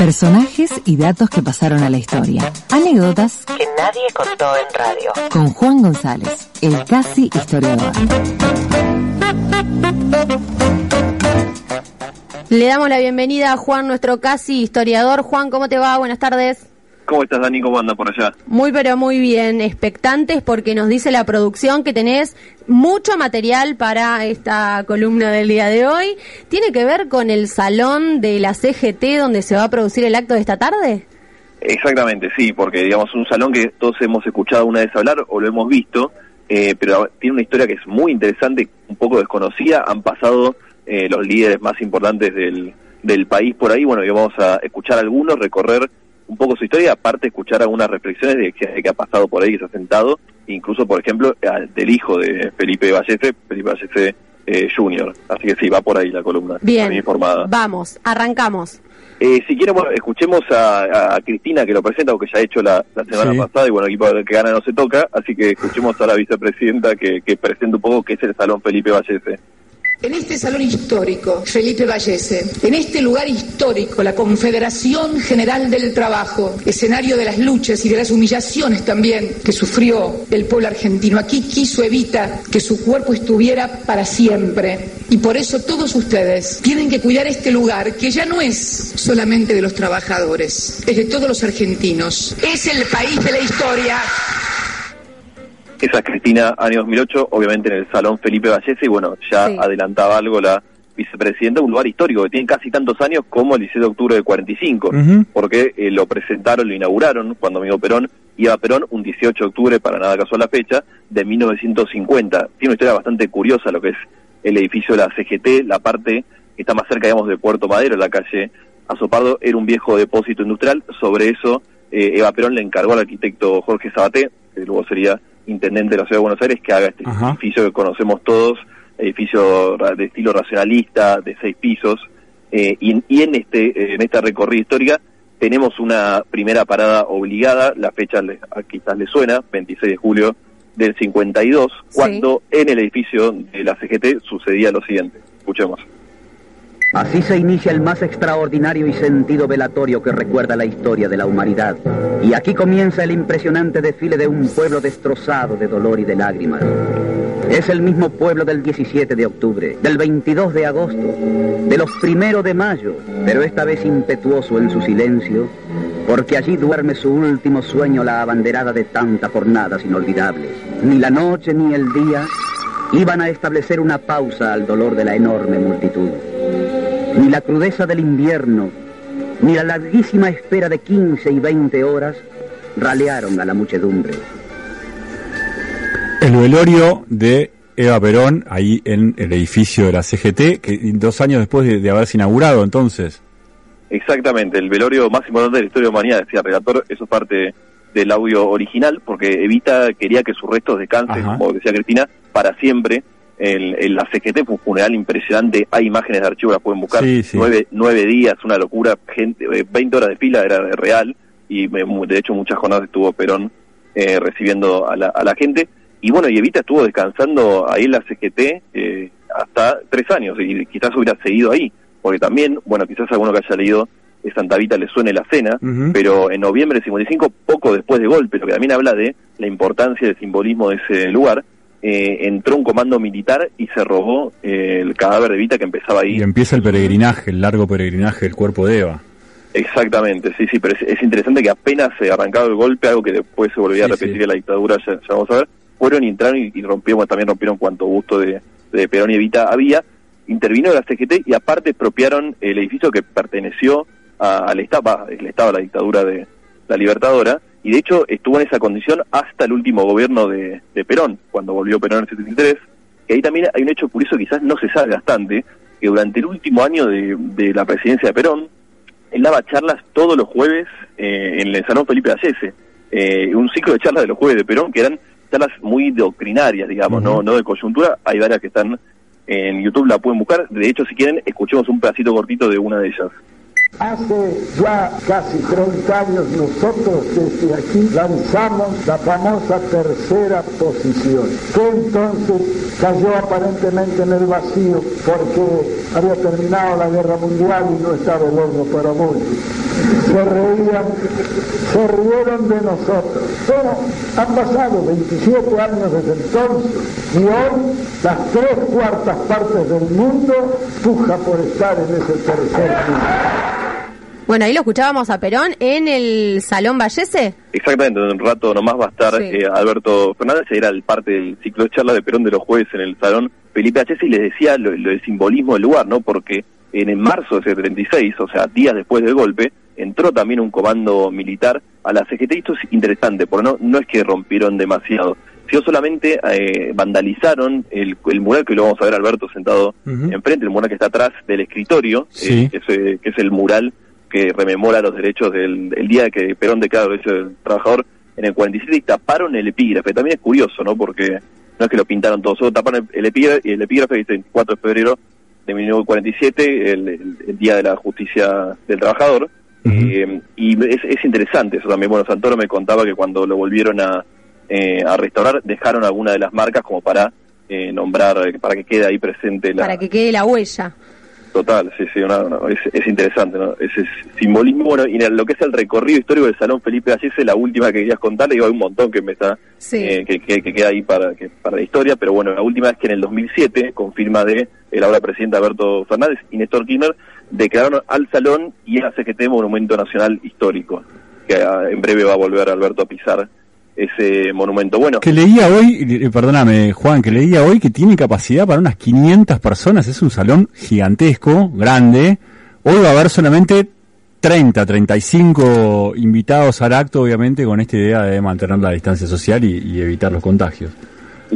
Personajes y datos que pasaron a la historia. Anécdotas que nadie contó en radio. Con Juan González, el casi historiador. Le damos la bienvenida a Juan, nuestro casi historiador. Juan, ¿cómo te va? Buenas tardes. ¿Cómo estás, Dani? ¿Cómo anda por allá? Muy, pero muy bien. Expectantes porque nos dice la producción que tenés mucho material para esta columna del día de hoy. ¿Tiene que ver con el salón de la CGT donde se va a producir el acto de esta tarde? Exactamente, sí, porque digamos un salón que todos hemos escuchado una vez hablar o lo hemos visto, eh, pero tiene una historia que es muy interesante, un poco desconocida. Han pasado eh, los líderes más importantes del, del país por ahí. Bueno, y vamos a escuchar algunos, recorrer un poco su historia, aparte escuchar algunas reflexiones de qué, ha pasado por ahí, que se ha sentado, incluso, por ejemplo, del hijo de Felipe Vallese, Felipe Vallese eh, Jr. Así que sí, va por ahí la columna. Bien, informada. vamos, arrancamos. Eh, si quieren, bueno, escuchemos a, Cristina que lo presenta, porque ya ha hecho la, semana pasada, y bueno, aquí para que gana no se toca, así que escuchemos a la vicepresidenta que, que presenta un poco qué es el Salón Felipe Vallese. En este salón histórico, Felipe Vallese, en este lugar histórico, la Confederación General del Trabajo, escenario de las luchas y de las humillaciones también que sufrió el pueblo argentino, aquí quiso evitar que su cuerpo estuviera para siempre. Y por eso todos ustedes tienen que cuidar este lugar que ya no es solamente de los trabajadores, es de todos los argentinos. Es el país de la historia. Esa es Cristina, año 2008, obviamente en el Salón Felipe Vallese, y bueno, ya adelantaba algo la vicepresidenta, un lugar histórico que tiene casi tantos años como el 16 de octubre del 45, porque eh, lo presentaron, lo inauguraron cuando amigo Perón iba a Perón un 18 de octubre, para nada casual la fecha, de 1950. Tiene una historia bastante curiosa lo que es el edificio de la CGT, la parte que está más cerca, digamos, de Puerto Madero, la calle Azopardo, era un viejo depósito industrial. Sobre eso, eh, Eva Perón le encargó al arquitecto Jorge Sabaté, que luego sería intendente de la Ciudad de Buenos Aires que haga este edificio que conocemos todos, edificio de estilo racionalista, de seis pisos, eh, y, en este en esta recorrida histórica tenemos una primera parada obligada, la fecha quizás le suena, 26 de julio del 52, cuando en el edificio de la CGT sucedía lo siguiente. Escuchemos. Así se inicia el más extraordinario y sentido velatorio que recuerda la historia de la humanidad. Y aquí comienza el impresionante desfile de un pueblo destrozado de dolor y de lágrimas. Es el mismo pueblo del 17 de octubre, del 22 de agosto, de los primeros de mayo, pero esta vez impetuoso en su silencio, porque allí duerme su último sueño la abanderada de tantas jornadas inolvidables. Ni la noche ni el día iban a establecer una pausa al dolor de la enorme multitud. Ni la crudeza del invierno, ni la larguísima espera de 15 y 20 horas ralearon a la muchedumbre. El velorio de Eva Perón, ahí en el edificio de la CGT, que dos años después de, haberse inaugurado entonces. Exactamente, el velorio más importante de la historia de la humanidad, decía el relator, eso es parte del audio original, porque Evita quería que sus restos descansen, como decía Cristina, para siempre el, la CGT fue un funeral impresionante, hay imágenes de archivo, las pueden buscar, Nueve, nueve días, una locura, gente, 20 eh, horas de fila era real, y de hecho muchas jornadas estuvo Perón eh, recibiendo a la, a la gente, y bueno, y Evita estuvo descansando ahí en la CGT eh, hasta tres años, y quizás hubiera seguido ahí, porque también, bueno, quizás alguno que haya leído de Santa Vita le suene la cena, pero en noviembre de 55, poco después de golpe, lo que también habla de la importancia del simbolismo de ese lugar, eh, entró un comando militar y se robó eh, el cadáver de Vita que empezaba ahí. Y empieza el peregrinaje, el largo peregrinaje del cuerpo de Eva. Exactamente, sí, sí, pero es, interesante que apenas se arrancado el golpe, algo que después se volvía a repetir en la dictadura, ya, vamos a ver, fueron y entraron y, rompieron, también rompieron cuanto gusto de, de Perón y Evita había, intervino la CGT y aparte expropiaron el edificio que perteneció al Estado, el Estado, la dictadura de la Libertadora, y de hecho estuvo en esa condición hasta el último gobierno de, Perón, cuando volvió Perón en el 73, que ahí también hay un hecho curioso, quizás no se sabe bastante, que durante el último año de, la presidencia de Perón, él daba charlas todos los jueves eh, en el Salón Felipe Allese, eh, un ciclo de charlas de los jueves de Perón que eran charlas muy doctrinarias, digamos, no, no de coyuntura, hay varias que están en YouTube, la pueden buscar, de hecho si quieren escuchemos un pedacito cortito de una de ellas. Hace ya casi 30 años nosotros desde aquí lanzamos la famosa tercera posición, que entonces cayó aparentemente en el vacío porque había terminado la guerra mundial y no estaba el horno para muchos. Se reían, se rieron de nosotros. Pero han pasado 27 años desde entonces y hoy las tres cuartas partes del mundo puja por estar en ese tercer mundo. Bueno, ahí lo escuchábamos a Perón en el Salón Vallese. Exactamente, en un rato nomás va a estar eh, Alberto Fernández, era el parte del ciclo de charla de Perón de los jueves en el Salón Felipe Vallese y les decía lo, del simbolismo del lugar, ¿no? Porque en, marzo de ese 36, o sea, días después del golpe, entró también un comando militar a la CGT y esto es interesante, porque no, no es que rompieron demasiado, sino solamente eh, vandalizaron el, el, mural que lo vamos a ver Alberto sentado enfrente, el mural que está atrás del escritorio, eh, que es el mural que rememora los derechos del, día que Perón declaró los derechos del trabajador en el 47 y taparon el epígrafe. También es curioso, ¿no? Porque no es que lo pintaron todos, solo taparon el, epígrafe, y el epígrafe dice el 4 de febrero de 1947, el, el, Día de la Justicia del Trabajador. Eh, y es, es, interesante eso también. Bueno, Santoro me contaba que cuando lo volvieron a, eh, a restaurar, dejaron alguna de las marcas como para eh, nombrar, para que quede ahí presente la... Para que quede la huella. Total, sí, sí, es, interesante, ¿no? Ese simbolismo, bueno, y lo que es el recorrido histórico del Salón Felipe Gallese, la última que querías contarle, digo, hay un montón que me está, eh, que, que, queda ahí para, que, para la historia, pero bueno, la última es que en el 2007, con firma de el ahora presidente Alberto Fernández y Néstor Kirchner, declararon al Salón y a CGT Monumento Nacional Histórico, que ah, en breve va a volver Alberto a pisar ese monumento. Bueno, que leía hoy, perdóname Juan, que leía hoy que tiene capacidad para unas 500 personas, es un salón gigantesco, grande. Hoy va a haber solamente 30, 35 invitados al acto, obviamente, con esta idea de mantener la distancia social y, evitar los contagios.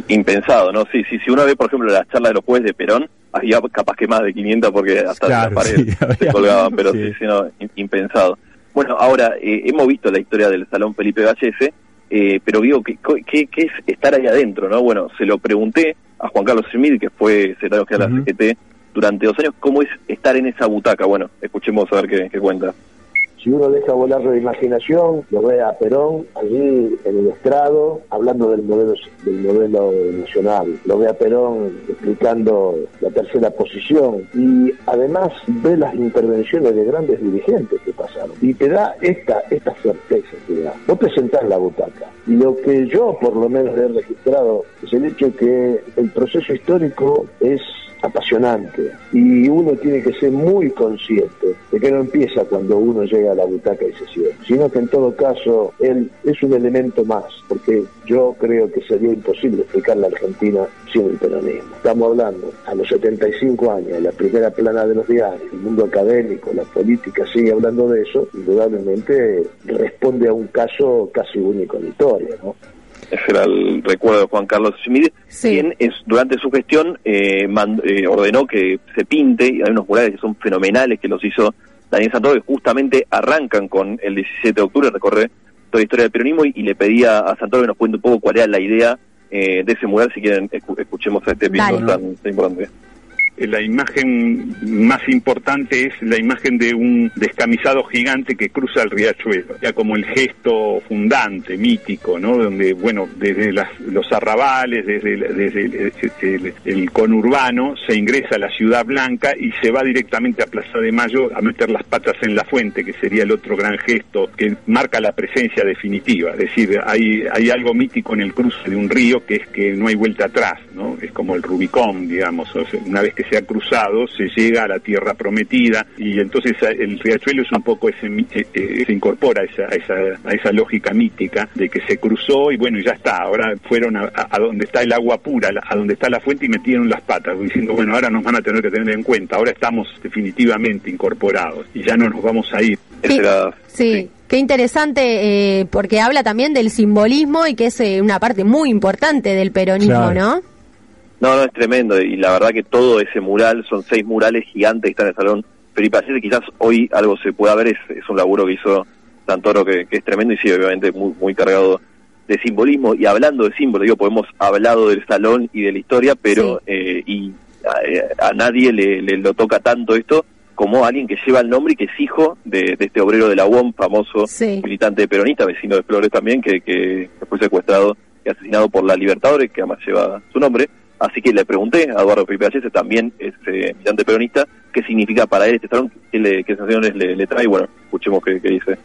Impensado, ¿no? Sí, sí, si uno ve, por ejemplo, la charla de los jueves de Perón, había capaz que más de 500 porque hasta las paredes se colgaban, pero sí, sí, no, impensado. Bueno, ahora, eh, hemos visto la historia del Salón Felipe Gallese, eh, pero digo, ¿qué, ¿qué, es estar ahí adentro? no Bueno, se lo pregunté a Juan Carlos Smith, que fue secretario general de la CGT durante dos años, ¿cómo es estar en esa butaca? Bueno, escuchemos a ver qué, qué cuenta. Si uno deja volar la imaginación, lo ve a Perón allí en el estrado hablando del modelo, del modelo nacional, lo ve a Perón explicando la tercera posición. Y además ve las intervenciones de grandes dirigentes que pasaron. Y te da esta, esta certeza, te da. Vos presentás la butaca lo que yo por lo menos he registrado es el hecho que el proceso histórico es apasionante y uno tiene que ser muy consciente de que no empieza cuando uno llega a la butaca y se siente, sino que en todo caso él es un elemento más, porque yo creo que sería imposible explicar la Argentina sin el peronismo. Estamos hablando a los 75 años, la primera plana de los diarios, el mundo académico, la política sigue hablando de eso, indudablemente responde a un caso casi único en la historia, ¿no? ese era el recuerdo de Juan Carlos Schmidt, quien es, durante su gestión eh, eh, ordenó que se pinte, y hay unos murales que son fenomenales que los hizo Daniel Santoro, que justamente arrancan con el 17 de octubre, recorre toda la historia del peronismo, y, le pedía a Santoro que nos cuente un poco cuál era la idea eh, de ese mural, si quieren escuchemos a este episodio tan importante. Eh, la imagen más importante es la imagen de un descamisado gigante que cruza el riachuelo, ya como el gesto fundante, mítico, ¿no? Donde, bueno, desde los arrabales, desde, desde el, conurbano, se ingresa a la Ciudad Blanca y se va directamente a Plaza de Mayo a meter las patas en la fuente, que sería el otro gran gesto que marca la presencia definitiva. Es decir, hay, hay algo mítico en el cruce de un río que es que no hay vuelta atrás, ¿no? Es como el Rubicón, digamos, una vez que se ha cruzado, se llega a la tierra prometida y entonces el riachuelo es un poco ese, eh, eh, se incorpora a esa, a esa, a esa lógica mítica de que se cruzó y bueno, ya está, ahora fueron a, donde está el agua pura, a donde está la fuente y metieron las patas, diciendo, bueno, ahora nos van a tener que tener en cuenta, ahora estamos definitivamente incorporados y ya no nos vamos a ir. Sí. Qué interesante, eh, porque habla también del simbolismo y que es una parte muy importante del peronismo, ¿no? No, no, es tremendo. Y la verdad que todo ese mural, son seis murales gigantes que están en el Salón Felipe Allende. Quizás hoy algo se pueda ver, es, es un laburo que hizo Santoro que, que es tremendo y sí, obviamente muy, muy cargado de simbolismo. Y hablando de símbolo, digo, podemos hablado del salón y de la historia, pero eh, y a, nadie le, lo toca tanto esto como alguien que lleva el nombre y que es hijo de, este obrero de la UOM, famoso militante peronista, vecino de Flores también, que, que fue secuestrado y asesinado por la Libertadores, que además lleva su nombre. Así que le pregunté a Eduardo Felipe Ayese, también es eh, militante peronista, qué significa para él este salón, qué, le, qué sensaciones le, le trae. Bueno, escuchemos qué, dice.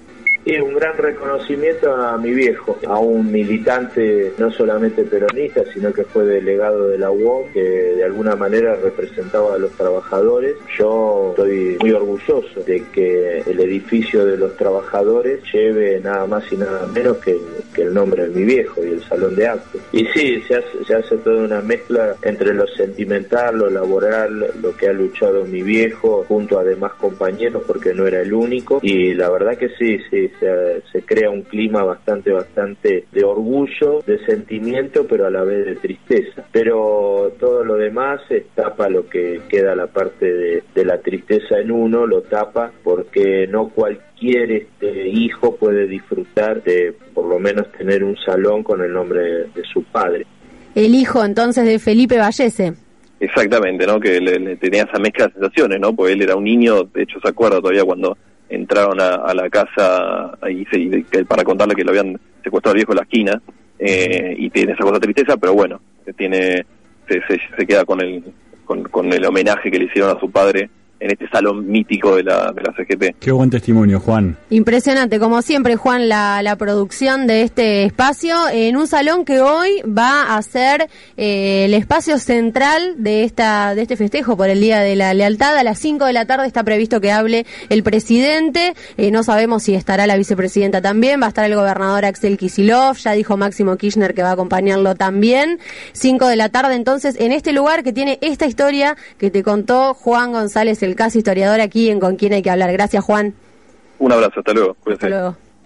Es un gran reconocimiento a mi viejo, a un militante no solamente peronista, sino que fue delegado de la UOM, que de alguna manera representaba a los trabajadores. Yo estoy muy orgulloso de que el edificio de los trabajadores lleve nada más y nada menos que, el nombre de mi viejo y el salón de actos. Y sí, se hace, se toda una mezcla entre lo sentimental, lo laboral, lo que ha luchado mi viejo, junto a demás compañeros, porque no era el único. Y la verdad que sí, sí, se, crea un clima bastante, bastante de orgullo, de sentimiento, pero a la vez de tristeza. Pero todo lo demás tapa lo que queda la parte de, la tristeza en uno, lo tapa porque no cualquier este, hijo puede disfrutar de por lo menos tener un salón con el nombre de, su padre. El hijo entonces de Felipe Vallese. Exactamente, ¿no? Que le, tenía esa mezcla de sensaciones, ¿no? Porque él era un niño, de hecho se acuerda todavía cuando entraron a, la casa ahí, para contarle que lo habían secuestrado al viejo en la esquina eh, y tiene esa cosa tristeza, pero bueno, tiene se, se, queda con el con, con el homenaje que le hicieron a su padre en este salón mítico de la, de la CGT. Qué buen testimonio, Juan. Impresionante, como siempre, Juan, la, la producción de este espacio en un salón que hoy va a ser eh, el espacio central de esta de este festejo por el Día de la Lealtad. A las 5 de la tarde está previsto que hable el presidente. Eh, no sabemos si estará la vicepresidenta también. Va a estar el gobernador Axel Kisilov. Ya dijo Máximo Kirchner que va a acompañarlo también. 5 de la tarde, entonces, en este lugar que tiene esta historia que te contó Juan González, el casi historiador aquí en Con quién hay que hablar. Gracias, Juan. Un abrazo, hasta luego. Hasta luego.